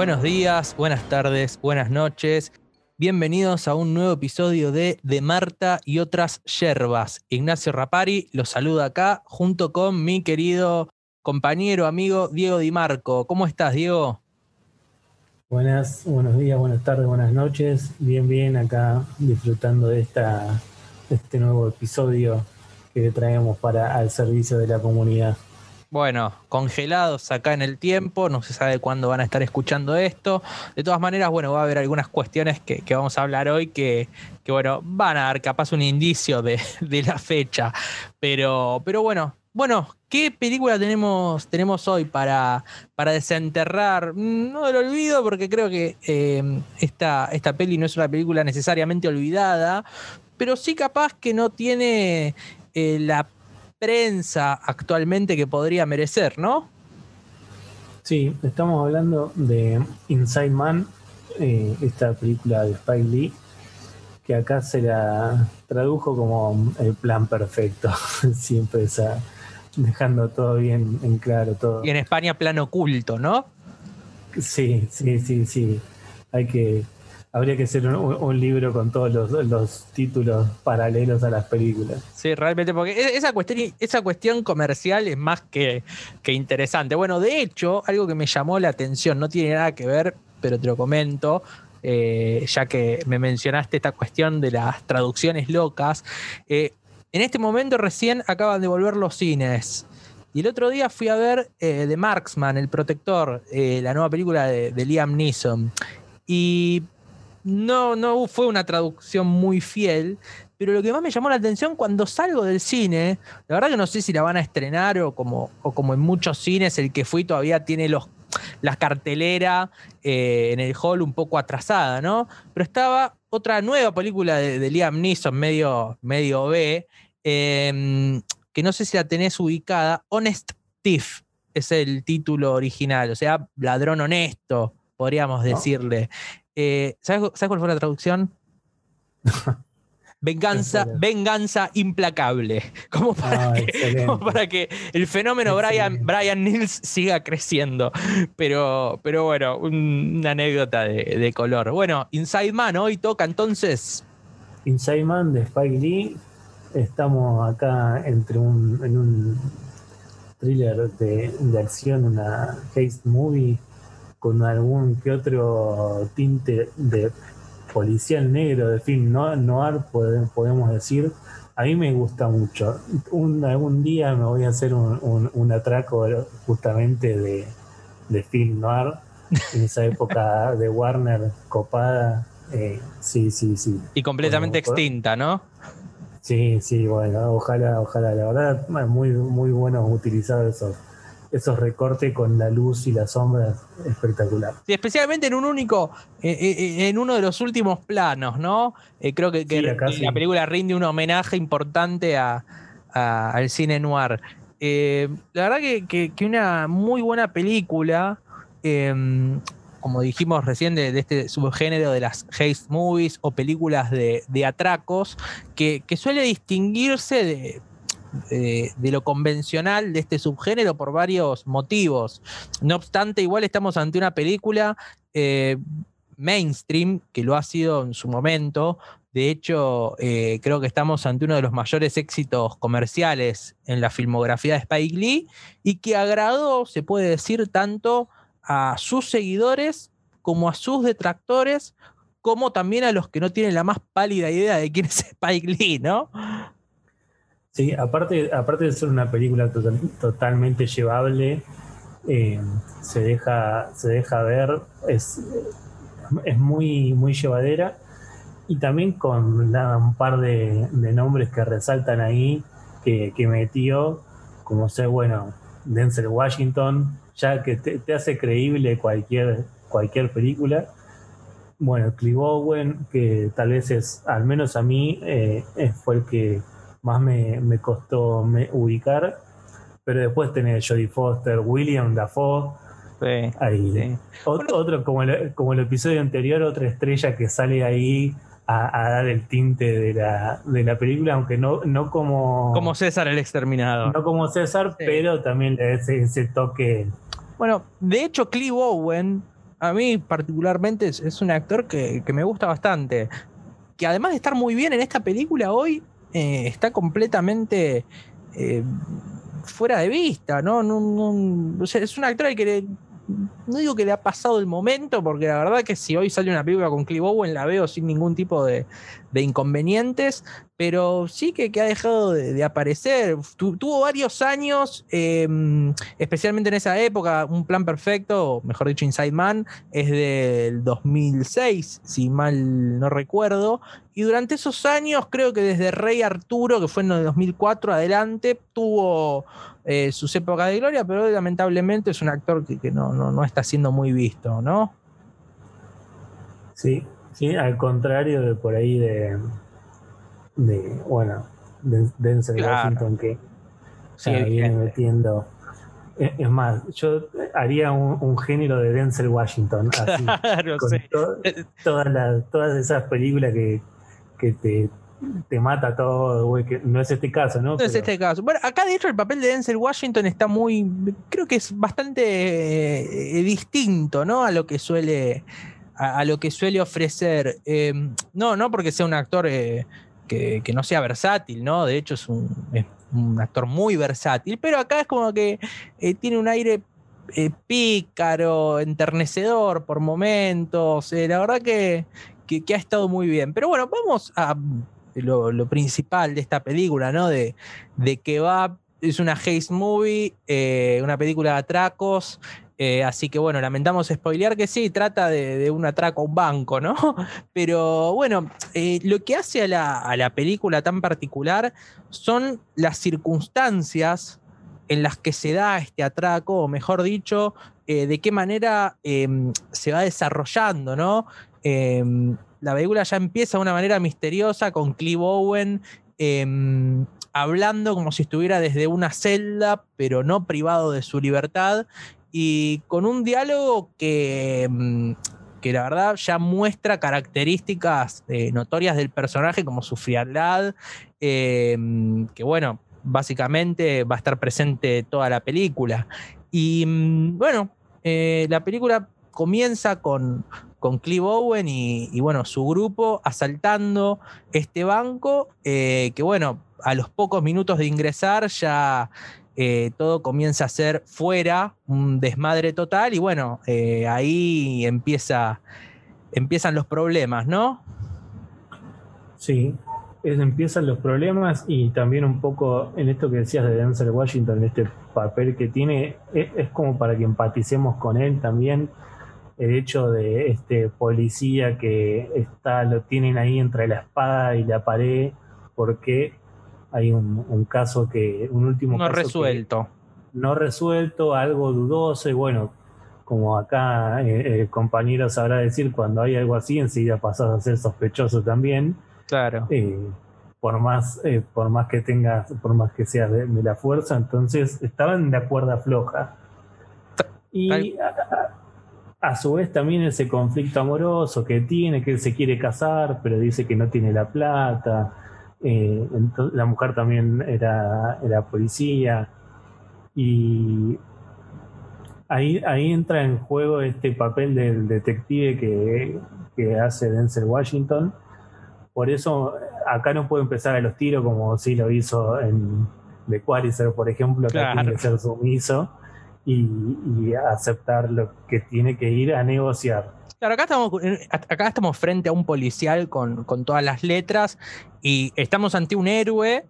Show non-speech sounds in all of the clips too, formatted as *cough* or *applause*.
Buenos días, buenas tardes, buenas noches. Bienvenidos a un nuevo episodio de De Marta y otras yerbas. Ignacio Rapari los saluda acá junto con mi querido compañero, amigo Diego Di Marco. ¿Cómo estás, Diego? Buenas, buenos días, buenas tardes, buenas noches. Bien, bien, acá disfrutando de esta, este nuevo episodio que traemos para al servicio de la comunidad. Bueno, congelados acá en el tiempo, no se sabe cuándo van a estar escuchando esto. De todas maneras, bueno, va a haber algunas cuestiones que, vamos a hablar hoy que, bueno, van a dar capaz un indicio de, la fecha. Pero, pero bueno, bueno, ¿qué película tenemos, tenemos hoy para, para desenterrar? Mm, no del olvido, porque creo que eh, esta, esta peli no es una película necesariamente olvidada, pero sí capaz que no tiene eh, la prensa actualmente que podría merecer, ¿no? Sí, estamos hablando de Inside Man, eh, esta película de Spike Lee, que acá se la tradujo como el plan perfecto, *laughs* siempre dejando todo bien en claro todo. Y en España plan oculto, ¿no? Sí, sí, sí, sí. Hay que habría que hacer un, libro con todos los, títulos paralelos a las películas. Sí, realmente, porque e, esa cuestión, esa cuestión comercial es más que, que interesante. Bueno, de hecho, algo que me llamó la atención, no tiene nada que ver, pero te lo comento, eh, ya que me mencionaste esta cuestión de las traducciones locas. Eh, en este momento recién acaban de volver los cines. Y el otro día fui a ver eh, The Marksman, El Protector, la nueva película de, de Liam Neeson. Y no, no fue una traducción muy fiel, pero lo que más me llamó la atención cuando salgo del cine, la verdad que no sé si la van a estrenar o como, o como en muchos cines el que fui todavía tiene los, la cartelera eh, en el hall un poco atrasada, ¿no? Pero estaba otra nueva película de, Liam Neeson, medio, medio B, em, que no sé si la tenés ubicada, Honest Thief es el título original, o sea, ladrón honesto, podríamos decirle. Eh, ¿sabes, cuál fue la traducción? *laughs* Venganza, venganza implacable. *laughs* Como para, ah, que, para, que, el fenómeno Brian, Brian Nils siga creciendo. Pero, pero bueno, una anécdota de, color. Bueno, Inside Man hoy toca entonces. Inside Man de Spike Lee. Estamos acá entre un, en un thriller de, de acción, una haste movie con algún que otro tinte de policial negro, de film no, noir, podemos decir. A mí me gusta mucho. Un, algún día me voy a hacer un, atraco justamente de, de film noir, *laughs* en esa época de Warner copada. Eh, sí, sí, sí. Y completamente extinta, ¿no? Sí, sí, bueno, ojalá, ojalá. La verdad, muy, muy bueno utilizar esos esos recortes con la luz y las sombras espectacular. Sí, especialmente en un único, eh, eh, eh, en uno de los últimos planos, ¿no? creo que, la película rinde un homenaje importante al cine noir. la verdad que, una muy buena película, em, como dijimos recién, de, este subgénero de las haste movies o películas de, atracos, que, que suele distinguirse de de, lo convencional de este subgénero por varios motivos. No obstante, igual estamos ante una película eh, mainstream, que lo ha sido en su momento. De hecho, eh, creo que estamos ante uno de los mayores éxitos comerciales en la filmografía de Spike Lee y que agradó, se puede decir, tanto a sus seguidores como a sus detractores, como también a los que no tienen la más pálida idea de quién es *laughs* Spike Lee, ¿no? Sí, aparte, aparte de ser una película totalmente llevable, eh, se, deja, se deja ver, es, es muy, muy llevadera y también con un par de, nombres que resaltan ahí que, metió, como ser, bueno, Denzel Washington, ya que te, hace creíble cualquier, cualquier película. Bueno, Clive Owen, que tal vez es, al menos a mí, eh, fue el que más me, me costó me ubicar. Pero después tenés Jodie Foster, William Dafoe. Sí, ahí. Otro, como, el, como el episodio anterior, otra estrella que sale ahí a, dar el tinte de la, de la película, aunque no, no como. Como César el exterminado. No como César, pero también ese, ese toque. Bueno, de hecho, Clive Owen a mí particularmente es, un actor que, me gusta bastante. Que además de estar muy bien en esta película hoy, eh, está completamente eh, fuera de vista, ¿no? es un actor al que no digo que le ha pasado el momento, porque la verdad que si hoy sale una película con Clive Owen la veo sin ningún tipo de, inconvenientes, pero sí que, ha dejado de, aparecer. tuvo varios años, em, especialmente en esa época, un plan perfecto, mejor dicho, Inside Man, es del 2006, si mal no recuerdo, y durante esos años, creo que desde Rey Arturo, que fue en el 2004 adelante, tuvo eh, sus épocas de gloria, pero lamentablemente es un actor que, no, no, está siendo muy visto, ¿no? Sí, sí, al contrario de por ahí de, de bueno, de Denzel Washington que sí, viene metiendo. Es más, yo haría un, género de Denzel Washington, así, *laughs* con todas, todas esas películas que, que te te mata todo, güey, que no es este caso, ¿no? No es este caso. Bueno, acá de hecho el papel de Denzel Washington está muy, creo que es bastante eh, distinto, ¿no? A lo que suele, a, lo que suele ofrecer. Em, no, no porque sea un actor eh, que, no sea versátil, ¿no? De hecho es un, actor muy versátil, pero acá es como que eh, tiene un aire pícaro, enternecedor por momentos. la verdad que, que, ha estado muy bien. Pero bueno, vamos a lo, principal de esta película, ¿no? De, de que va, es una haze movie, eh, una película de atracos. Eh, así que bueno, lamentamos spoilear que sí, trata de, un atraco a un banco, ¿no? *laughs* Pero bueno, eh, lo que hace a la, película tan particular son las circunstancias en las que se da este atraco, o mejor dicho, de qué manera em, se va desarrollando, ¿no? Em, la película ya empieza de una manera misteriosa con Clive Owen em, hablando como si estuviera desde una celda, pero no privado de su libertad, y con un diálogo que, em, que la verdad ya muestra características eh, notorias del personaje, como su frialdad, em, que bueno, básicamente va a estar presente toda la película. Y bueno, eh, la película comienza con, con Clive Owen y, bueno, su grupo asaltando este banco, eh, que bueno, a los pocos minutos de ingresar ya eh, todo comienza a ser fuera, un desmadre total, y bueno, eh, ahí empieza, empiezan los problemas, ¿no? Sí, empiezan los problemas y también un poco en esto que decías de Denzel Washington, este papel que tiene, es como para que empaticemos con él también el hecho de este policía que está, lo tienen ahí entre la espada y la pared, porque hay un, caso que, un último no resuelto. No resuelto, algo dudoso, y bueno, como acá eh, el compañero sabrá decir, cuando hay algo así, enseguida pasas a ser sospechoso también. Claro. Eh, por más, eh, por más que tengas, por más que seas de, la fuerza, entonces estaban de cuerda floja. Y a su vez también ese conflicto amoroso que tiene, que él se quiere casar, pero dice que no tiene la plata. Eh, la mujer también era, era policía. Y ahí, ahí entra en juego este papel del detective que, hace Denzel Washington. Por eso acá no puede empezar a los tiros como si lo hizo en The Quarizer, por ejemplo, que tiene que ser sumiso y, aceptar lo que tiene que ir a negociar. Claro, acá estamos, acá estamos frente a un policial con, con todas las letras y estamos ante un héroe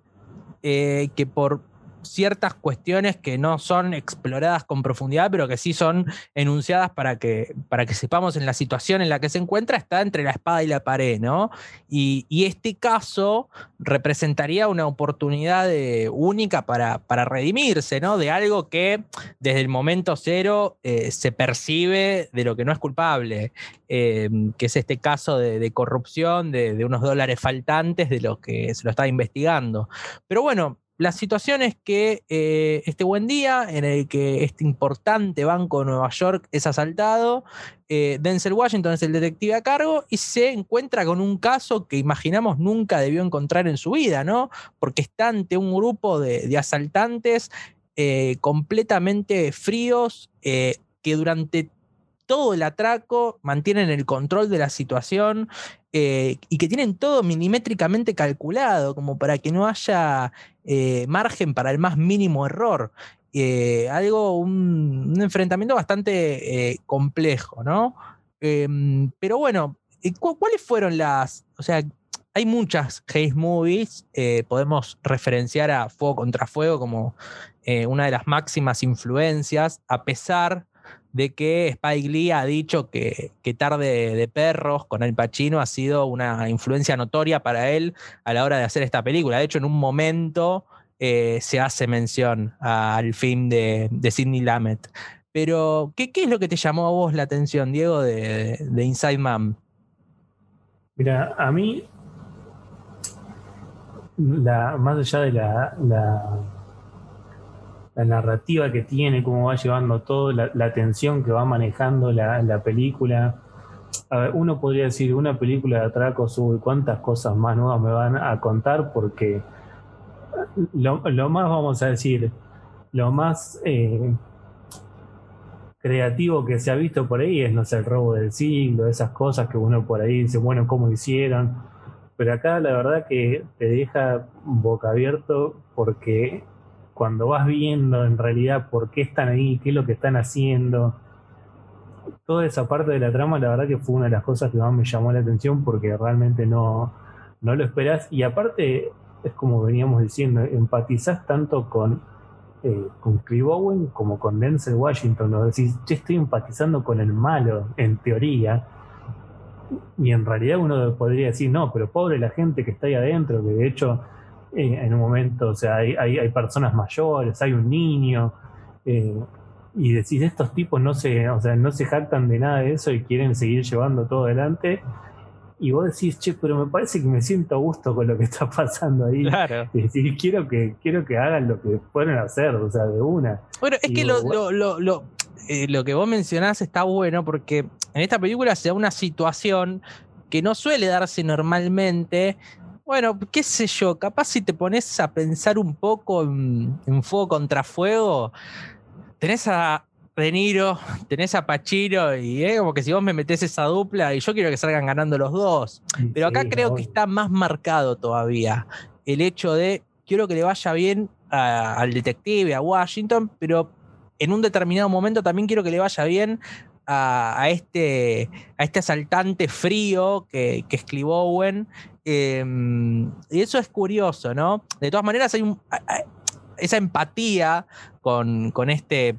eh, que por ciertas cuestiones que no son exploradas con profundidad, pero que sí son enunciadas para que, para que sepamos en la situación en la que se encuentra, está entre la espada y la pared, ¿no? Y, este caso representaría una oportunidad única para, para, redimirse, ¿no? De algo que desde el momento cero eh, se percibe de lo que no es culpable, eh, que es este caso de, corrupción, de, de unos dólares faltantes de los que se lo está investigando. Pero bueno, la situación es que eh, este buen día en el que este importante banco de Nueva York es asaltado, eh, Denzel Washington es el detective a cargo y se encuentra con un caso que imaginamos nunca debió encontrar en su vida, ¿no? Porque está ante un grupo de, asaltantes eh, completamente fríos que durante todo el atraco, mantienen el control de la situación eh, y que tienen todo milimétricamente calculado, como para que no haya eh, margen para el más mínimo error. algo, un, enfrentamiento bastante complejo, ¿no? Em, pero bueno, ¿cuáles fueron las, o sea, hay muchas Haze Movies. Eh, podemos referenciar a Fuego contra Fuego como eh, una de las máximas influencias, a pesar de que Spike Lee ha dicho que, Tarde de Perros con El Pacino ha sido una influencia notoria para él a la hora de hacer esta película. De hecho, en un momento eh, se hace mención al film de, de Sidney Lamet. Pero, ¿qué, es lo que te llamó a vos la atención, Diego, de, de Inside Man? Mira, a mí más allá de la, la, narrativa que tiene, cómo va llevando todo, la, la tensión que va manejando la, película. uno podría decir, una película de atracos, uy, cuántas cosas más nuevas me van a contar, porque lo, más, vamos a decir, lo más eh, creativo que se ha visto por ahí es, no sé, el robo del siglo, esas cosas que uno por ahí dice, bueno, ¿cómo hicieron? pero acá la verdad que te deja boca abierto porque cuando vas viendo en realidad por qué están ahí, qué es lo que están haciendo, toda esa parte de la trama, la verdad que fue una de las cosas que más me llamó la atención porque realmente no, no lo esperás. Y aparte, es como veníamos diciendo, empatizás tanto con, eh, con Clive Owen como con Denzel Washington. ¿no? Decís, yo estoy empatizando con el malo, en teoría y en realidad uno podría decir, no, pero pobre la gente que está ahí adentro, que de hecho eh, en un momento, o sea, hay, hay, personas mayores, hay un niño, eh, y decís, estos tipos no se, o sea, no se jactan de nada de eso y quieren seguir llevando todo adelante. Y vos decís, che, pero me parece que me siento a gusto con lo que está *laughs* pasando ahí. Claro. Y decís, quiero que, quiero que hagan lo que pueden hacer, o sea, de una. Bueno, es que lo, lo, lo, eh, lo que vos mencionás está bueno porque en esta película se da una situación que no suele darse normalmente. Bueno, qué sé yo, capaz si te pones a pensar un poco en, fuego contra fuego, tenés a De Niro, *laughs* tenés a Pachiro y es como que si vos me metés esa dupla y yo quiero que salgan ganando los dos. Pero acá creo que está más marcado todavía el hecho de quiero que le vaya bien al detective, a Washington, pero en un determinado momento también quiero que le vaya bien a, este, a este asaltante frío que, que es Clive Owen. Em, y eso es curioso, ¿no? De todas maneras, hay esa empatía con, este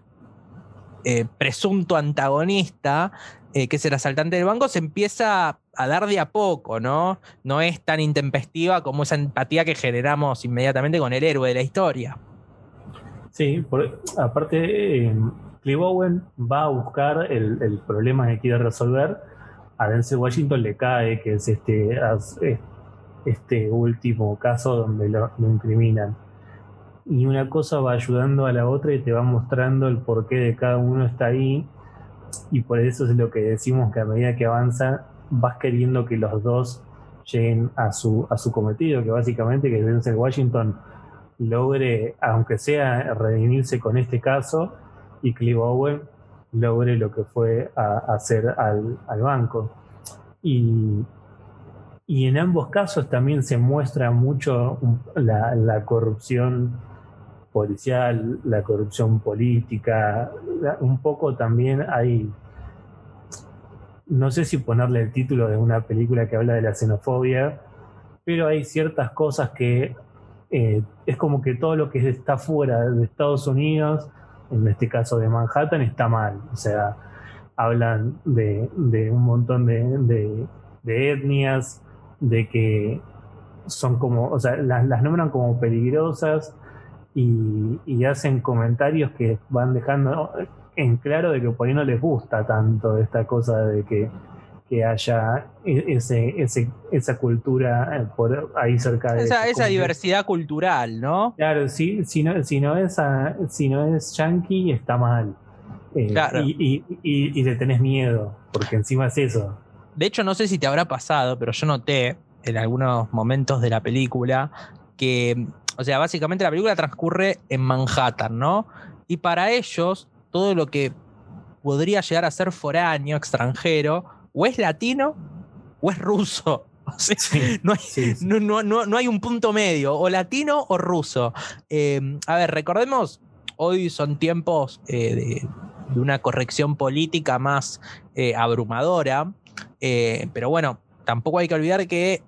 eh, presunto antagonista, eh, que es el asaltante del banco, se empieza a dar de a poco, ¿no? No es tan intempestiva como esa empatía que generamos inmediatamente con el héroe de la historia. Sí, aparte, eh, Clive Owen va a buscar el, problema que quiere resolver. A Denzel Washington le cae que es este, este último caso donde lo, incriminan. Y una cosa va ayudando a la otra y te va mostrando el porqué de cada uno está ahí. Y por eso es lo que decimos que a medida que avanza, vas queriendo que los dos lleguen a su, cometido, que básicamente que Denzel Washington logre, aunque sea redimirse con este caso, y Clive Owen logre lo que fue a, hacer al, banco. Y, en ambos casos también se muestra mucho la, corrupción policial, la corrupción política, un poco también hay, no sé si ponerle el título de una película que habla de la xenofobia, pero hay ciertas cosas que eh, es como que todo lo que está fuera de Estados Unidos, en este caso de Manhattan, está mal. O sea, hablan de, un montón de, etnias, de que son como, o sea, las, nombran como peligrosas y, y, hacen comentarios que van dejando en claro de que por ahí no les gusta tanto esta cosa de que que haya e-, ese, ese, esa cultura eh, por ahí cerca de esa, esa diversidad cultural, ¿no? Claro, sí, si no, si no es si no es yankee está mal. Eh, y, y, le tenés miedo, porque encima es eso. De hecho, no sé si te habrá pasado, pero yo noté en algunos momentos de la película que, o sea, básicamente la película transcurre en Manhattan, ¿no? Y para ellos, todo lo que podría llegar a ser foráneo, extranjero, o es latino o es ruso. no, hay, un punto medio, o latino o ruso. Em, a ver, recordemos, hoy son tiempos eh, de, una corrección política más eh, abrumadora, eh, pero bueno, tampoco hay que olvidar que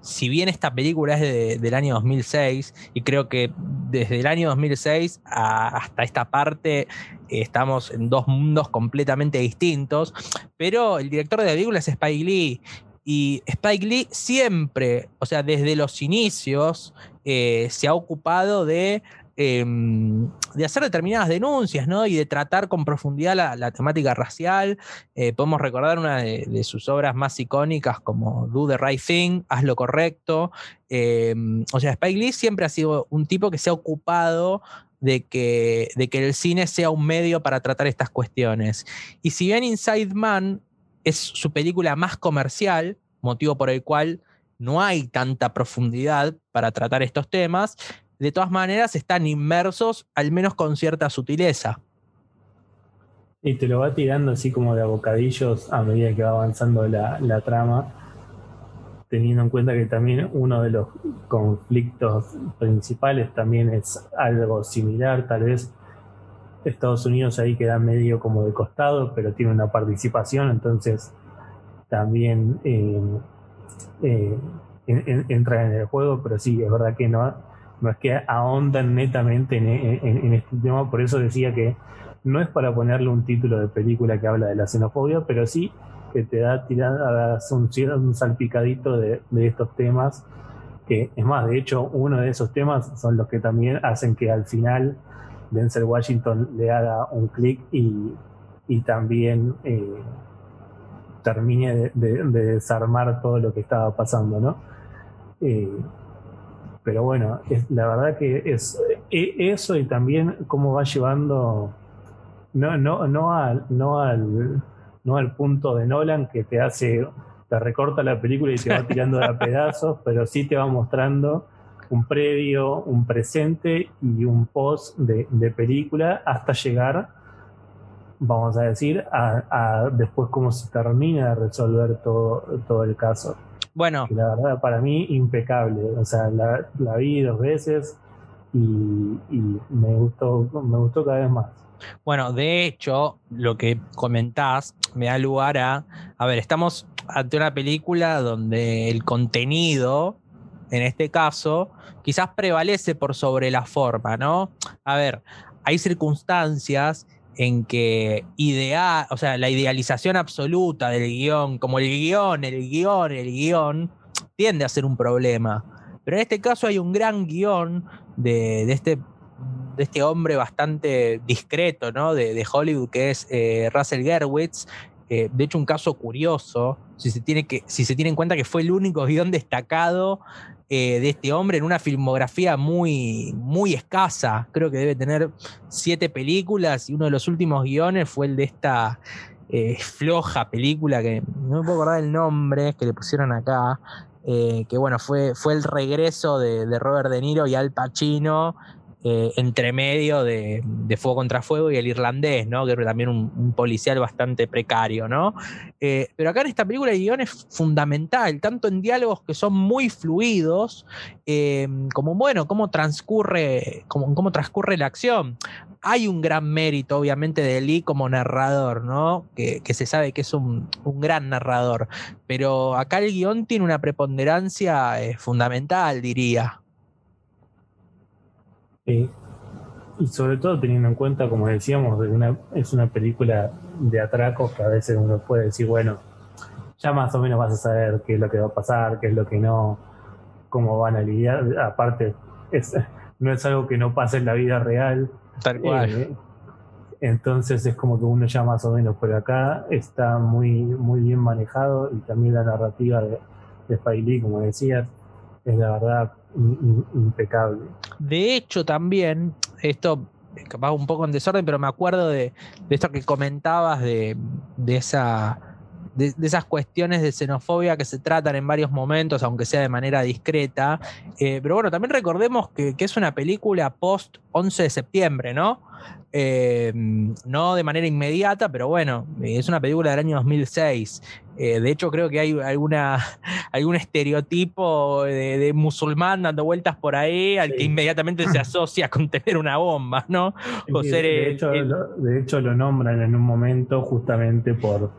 si bien esta película es del año 2006, y creo que desde el año 2006 hasta esta parte estamos en dos mundos completamente distintos, pero el director de la película es Spike Lee. Y Spike Lee siempre, o sea, desde los inicios, eh, se ha ocupado de Em, de hacer determinadas denuncias, ¿no? Y de tratar con profundidad la, temática racial. Eh, podemos recordar una de, sus obras más icónicas como Do the Right Thing, Haz lo correcto. Em, o sea, Spike Lee siempre ha sido un tipo que se ha ocupado de que, de que el cine sea un medio para tratar estas cuestiones. Y si bien Inside Man es su película más comercial, motivo por el cual no hay tanta profundidad para tratar estos temas, de todas maneras están inmersos, al menos con cierta sutileza. Y te lo va tirando así como de abocadillos a medida que va avanzando la, trama, teniendo en cuenta que también uno de los conflictos principales también es algo similar, tal vez Estados Unidos ahí queda medio como de costado, pero tiene una participación, entonces también eh, eh, entra en el juego, pero sí, es verdad que no, no es que ahondan netamente en, este tema, por eso decía que no es para ponerle un título de película que habla de la xenofobia, pero sí que te da tiradas un, un salpicadito de, estos temas, que es más, de hecho, uno de esos temas son los que también hacen que al final Denzel Washington le haga un clic y, también eh, termine de, desarmar todo lo que estaba pasando, ¿no? Eh, pero bueno, es, la verdad que es e, eso y también cómo va llevando, no, no, no, al, no, al, no al punto de Nolan que te hace, te recorta la película y te va tirando a *laughs* pedazos, pero sí te va mostrando un previo, un presente y un post de, película hasta llegar, vamos a decir, a, a después cómo se termina de resolver todo, todo el caso. Bueno. la verdad, para mí, impecable. O sea, la, vi dos veces y, me, gustó, me gustó cada vez más. Bueno, de hecho, lo que comentás me da lugar a. A ver, estamos ante una película donde el contenido, en este caso, quizás prevalece por sobre la forma, ¿no? A ver, hay circunstancias en que idea, o sea, la idealización absoluta del guion, como el guion, el guion, el guion, tiende a ser un problema. Pero en este caso hay un gran guion de, este, de este hombre bastante discreto, ¿no? De, Hollywood, que es eh, Russell Gerwitz. De hecho, un caso curioso, si se, tiene que, si se tiene en cuenta que fue el único guion destacado eh, de este hombre en una filmografía muy, muy escasa. Creo que debe tener siete películas y uno de los últimos guiones fue el de esta eh, floja película que no me puedo acordar el nombre que le pusieron acá. Eh, que bueno, fue, fue el regreso de, de Robert De Niro y Al Pacino eh, entre medio de, Fuego contra Fuego y el irlandés, ¿no? Que era también un, policial bastante precario, ¿no? Eh, pero acá en esta película el guion es fundamental, tanto en diálogos que son muy fluidos, eh, como bueno, cómo transcurre, cómo, transcurre la acción. Hay un gran mérito, obviamente, de Lee como narrador, ¿no? Que, se sabe que es un, un, gran narrador. Pero acá el guion tiene una preponderancia fundamental, diría. Y sobre todo teniendo en cuenta, como decíamos, una, es una película de atracos que a veces uno puede decir, bueno, ya más o menos vas a saber qué es lo que va a pasar, qué es lo que no, cómo van a lidiar. Aparte, es, no es algo que no pase en la vida real. Tal cual. Eh, entonces es como que uno ya más o menos por acá está muy, muy bien manejado y también la narrativa de, de como decías, es la verdad impecable. De hecho, también, esto va un poco en desorden, pero me acuerdo de, esto que comentabas de, esa de, esas cuestiones de xenofobia que se tratan en varios momentos, aunque sea de manera discreta. Eh, pero bueno, también recordemos que, que, es una película post 11 de septiembre, ¿no? Eh, no de manera inmediata, pero bueno, es una película del año 2006. Eh, de hecho, creo que hay alguna, *laughs* algún estereotipo de, musulmán dando vueltas por ahí al que inmediatamente se asocia con tener una bomba, ¿no? de, hecho, lo, de hecho, lo nombran en un momento justamente por,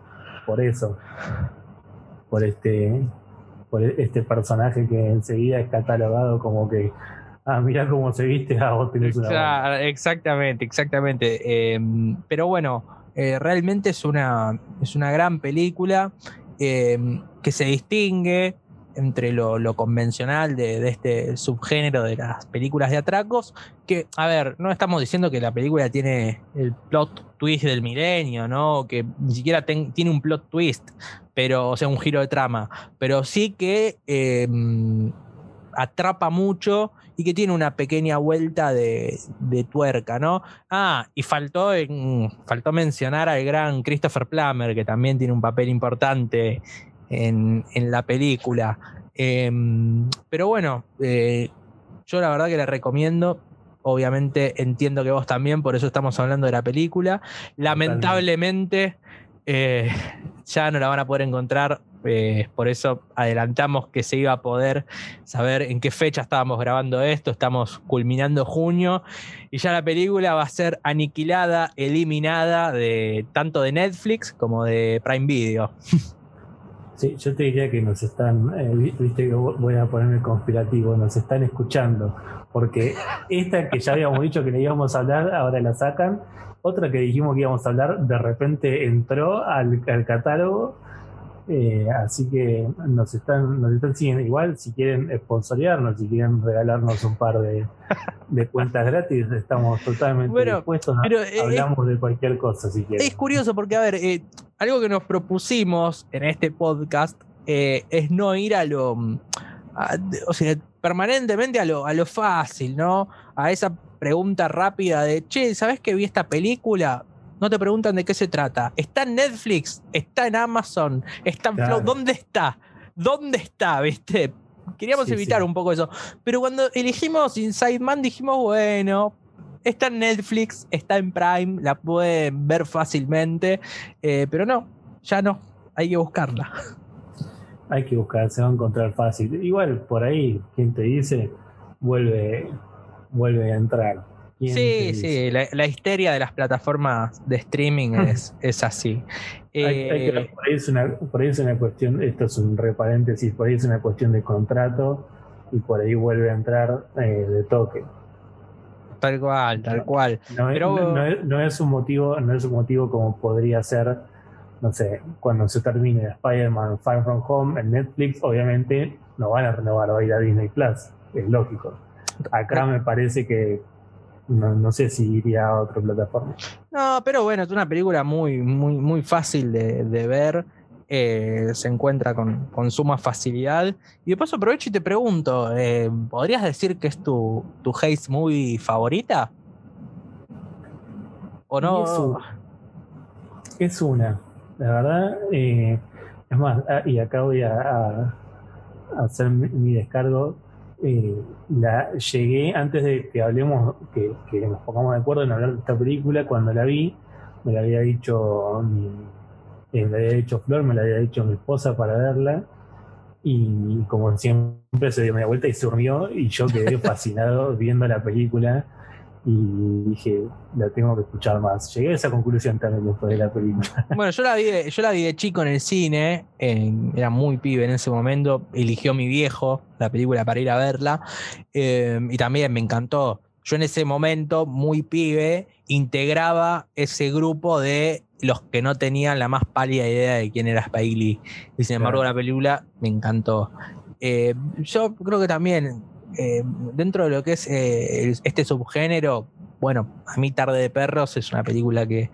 por eso, por este, por este personaje que enseguida es catalogado como que ah, mira cómo se viste, ah, vos tenés una. Exactamente, exactamente. Em, pero bueno, eh, realmente es una, es una gran película em, que se distingue entre lo, convencional de, este subgénero de las películas de atracos, que, a ver, no estamos diciendo que la película tiene el plot twist del milenio, ¿no? Que ni siquiera tiene un plot twist, pero, o sea, un giro de trama, pero sí que em, atrapa mucho y que tiene una pequeña vuelta de, tuerca, ¿no? Ah, y faltó, faltó mencionar al gran Christopher Plummer, que también tiene un papel importante en, la película. Em, pero bueno, eh, yo la verdad que le recomiendo. Obviamente entiendo que vos también, por eso estamos hablando de la película. Lamentablemente, eh, ya no la van a poder encontrar eh, por eso adelantamos que se iba a poder saber en qué fecha estábamos grabando esto. Estamos culminando junio y ya la película va a ser aniquilada, eliminada de tanto de Netflix como de Prime Video. *laughs* Sí, yo te diría que nos están, eh, viste que voy a ponerme conspirativo, nos están escuchando, porque esta que ya habíamos dicho que le íbamos a hablar, ahora la sacan. Otra que dijimos que íbamos a hablar, de repente entró al, al catálogo eh, así que nos están, nos están siguiendo igual, si quieren sponsorearnos, si quieren regalarnos un par de, cuentas gratis, estamos totalmente dispuestos a, eh, hablamos de cualquier cosa si quieren. Es curioso porque, a ver, eh, algo que nos propusimos en este podcast es no ir a lo, o sea, permanentemente a lo, a lo fácil, ¿no? A esa pregunta rápida de, che, ¿sabes que vi esta película? No te preguntan de qué se trata. Está en Netflix, está en Amazon, está en Flow. ¿Dónde está? ¿Dónde está? ¿Viste? Queríamos evitar un poco eso. Pero cuando elegimos Inside Man dijimos, bueno, está en Netflix, está en Prime, la pueden ver fácilmente. Eh, pero no, ya no. Hay que buscarla. Hay que buscar, se va a encontrar fácil. Igual por ahí, quien te dice, vuelve, vuelve a entrar. Sí, sí, la, histeria de las plataformas de streaming *laughs* es, es así. Eh, por, ahí es una, por ahí es una cuestión, esto es un reparéntesis, por ahí es una cuestión de contrato y por ahí vuelve a entrar eh, de toque. Tal cual, tal cual. No, es, no, es, un motivo, no es un motivo como podría ser, no sé, cuando se termine Spider-Man Far From Home en Netflix, obviamente no van a renovar, va a ir a Disney Plus, es lógico. Acá me parece que no, sé si iría a otra plataforma. No, pero bueno, es una película muy, muy, muy fácil de, ver. Eh, se encuentra con, suma facilidad. Y de paso aprovecho y te pregunto, eh, ¿podrías decir que es tu, tu Haze Movie favorita? ¿O no? Es, una, la verdad. Eh, es más, ah, y acá voy a, hacer mi descargo eh, la llegué antes de que hablemos, que, nos pongamos de acuerdo en hablar de esta película, cuando la vi, me la había dicho eh, me había dicho Flor, me la había dicho mi esposa para verla, y como siempre se dio media vuelta y se durmió, y yo quedé *laughs* fascinado viendo la película y dije, la tengo que escuchar más. Llegué a esa conclusión también después de la película. *laughs* Bueno, yo la vi de, yo la vi de chico en el cine, era muy pibe en ese momento, eligió mi viejo la película para ir a verla em, y también me encantó. Yo en ese momento, muy pibe, integraba ese grupo de los que no tenían la más pálida idea de quién era Spike Lee. Y sin embargo, la película me encantó. Eh, yo creo que también eh, dentro de lo que es eh, este subgénero, bueno, a mí Tarde de Perros es una película que,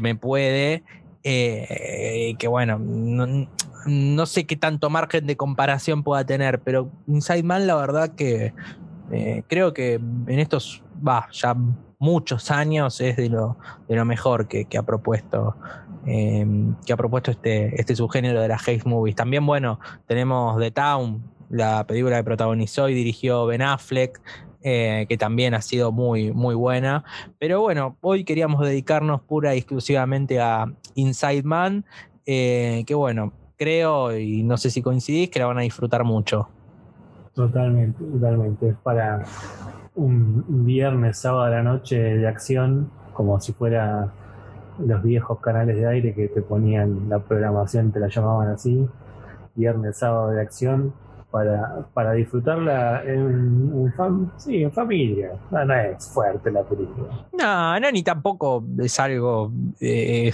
me puede, eh, que bueno, no, sé qué tanto margen de comparación pueda tener, pero Inside Man la verdad que creo que en estos, va, ya muchos años es de lo, de lo mejor que, ha propuesto que ha propuesto este, este subgénero de las Haze Movies. También, bueno, tenemos The Town, la película que protagonizó y dirigió Ben Affleck, eh, que también ha sido muy, muy buena. Pero bueno, hoy queríamos dedicarnos pura y exclusivamente a Inside Man, eh, que bueno, creo, y no sé si coincidís, que la van a disfrutar mucho. Totalmente, totalmente. Es para un viernes, sábado a la noche de acción, como si fuera los viejos canales de aire que te ponían la programación, te la llamaban así, viernes, sábado de acción, para, para disfrutarla en, sí, en familia. No, es fuerte la película. No, no, ni tampoco es algo eh,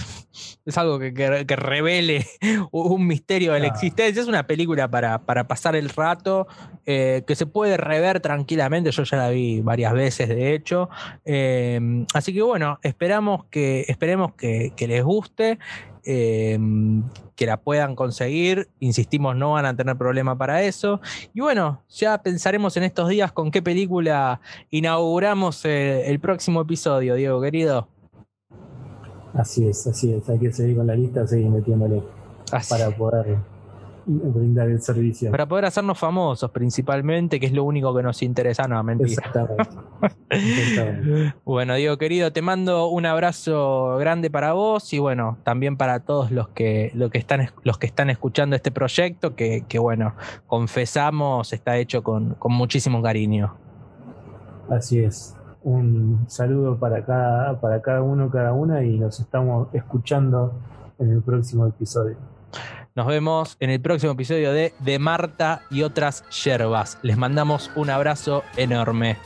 es algo que, que, revele un misterio de la existencia. Es una película para, para pasar el rato, eh, que se puede rever tranquilamente. Yo ya la vi varias veces, de hecho. Eh, así que bueno, esperamos que, esperemos que, que les guste. Em, que la puedan conseguir. Insistimos, no van a tener problema para eso. Y bueno, ya pensaremos en estos días con qué película inauguramos eh, el próximo episodio, Diego, querido. Así es, así es. Hay que seguir con la lista, seguir metiéndole para poder brindar el servicio. Para poder hacernos famosos principalmente, que es lo único que nos interesa, no, mentira. Exactamente. *laughs* bueno, Diego querido, te mando un abrazo grande para vos y bueno, también para todos los que, que, están, los que están escuchando este proyecto, que, bueno, confesamos, está hecho con, con muchísimo cariño. Así es. Un saludo para cada, para cada uno, cada una, y nos estamos escuchando en el próximo episodio. Nos vemos en el próximo episodio de De Marta y otras yerbas. Les mandamos un abrazo enorme.